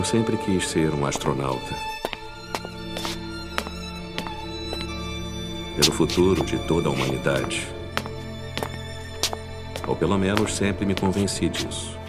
Eu sempre quis ser um astronauta. Pelo futuro de toda a humanidade. Ou pelo menos sempre me convenci disso.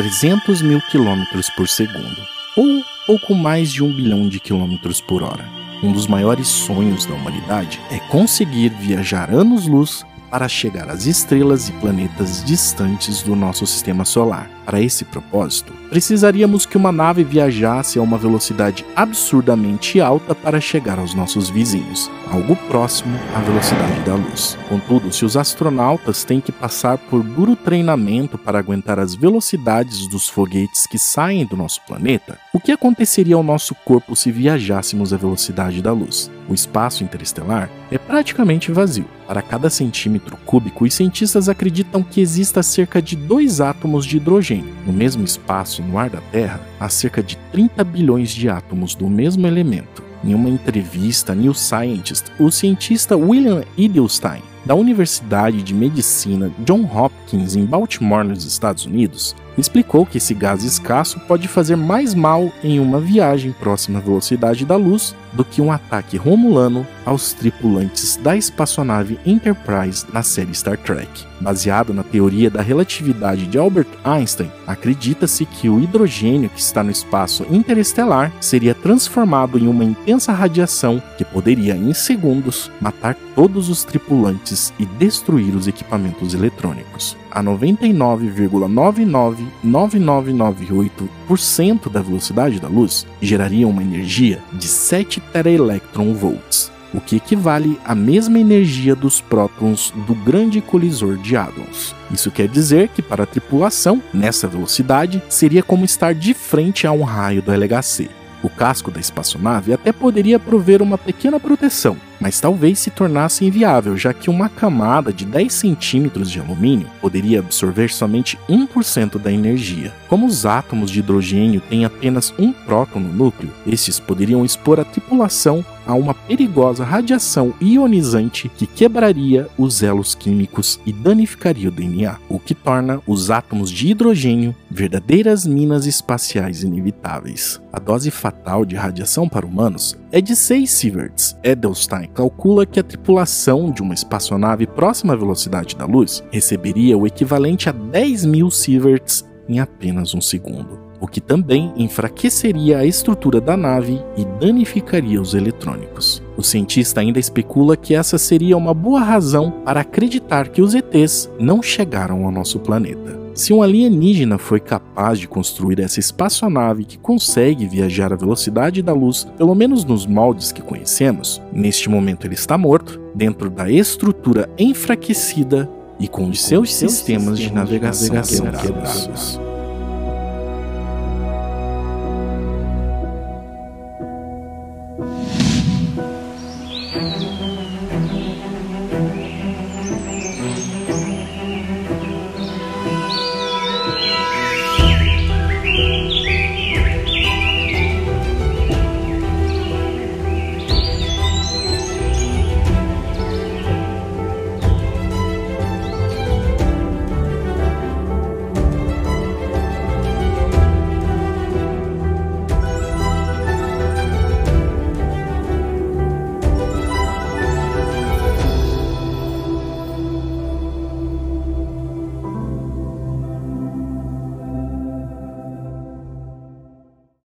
300 mil quilômetros por segundo, ou pouco mais de um bilhão de quilômetros por hora. Um dos maiores sonhos da humanidade é conseguir viajar anos-luz para chegar às estrelas e planetas distantes do nosso sistema solar. Para esse propósito, precisaríamos que uma nave viajasse a uma velocidade absurdamente alta para chegar aos nossos vizinhos, algo próximo à velocidade da luz. Contudo, se os astronautas têm que passar por duro treinamento para aguentar as velocidades dos foguetes que saem do nosso planeta, o que aconteceria ao nosso corpo se viajássemos à velocidade da luz? O espaço interestelar é praticamente vazio. Para cada centímetro cúbico, os cientistas acreditam que exista cerca de dois átomos de hidrogênio no mesmo espaço no ar da Terra, há cerca de 30 bilhões de átomos do mesmo elemento. Em uma entrevista a New Scientist, o cientista William Edelstein, da Universidade de Medicina John Hopkins em Baltimore, nos Estados Unidos, explicou que esse gás escasso pode fazer mais mal em uma viagem próxima à velocidade da luz do que um ataque romulano aos tripulantes da espaçonave Enterprise na série Star Trek. Baseado na teoria da relatividade de Albert Einstein, acredita-se que o hidrogênio que está no espaço interestelar seria transformado em uma intensa radiação que poderia, em segundos, matar todos os tripulantes e destruir os equipamentos eletrônicos. A 99,999998% da velocidade da luz geraria uma energia de 7 teraelectronvolts, o que equivale à mesma energia dos prótons do grande colisor de hadrons. Isso quer dizer que para a tripulação, nessa velocidade, seria como estar de frente a um raio do LHC. O casco da espaçonave até poderia prover uma pequena proteção, mas talvez se tornasse inviável, já que uma camada de 10 centímetros de alumínio poderia absorver somente 1% da energia. Como os átomos de hidrogênio têm apenas um próton no núcleo, estes poderiam expor a tripulação a uma perigosa radiação ionizante que quebraria os elos químicos e danificaria o DNA, o que torna os átomos de hidrogênio verdadeiras minas espaciais inevitáveis. A dose fatal de radiação para humanos é de 6 sieverts. Edelstein calcula que a tripulação de uma espaçonave próxima à velocidade da luz receberia o equivalente a 10 mil sieverts em apenas um segundo o que também enfraqueceria a estrutura da nave e danificaria os eletrônicos. O cientista ainda especula que essa seria uma boa razão para acreditar que os ETs não chegaram ao nosso planeta. Se um alienígena foi capaz de construir essa espaçonave que consegue viajar à velocidade da luz, pelo menos nos moldes que conhecemos, neste momento ele está morto, dentro da estrutura enfraquecida e com os seus sistemas de navegação quebrados.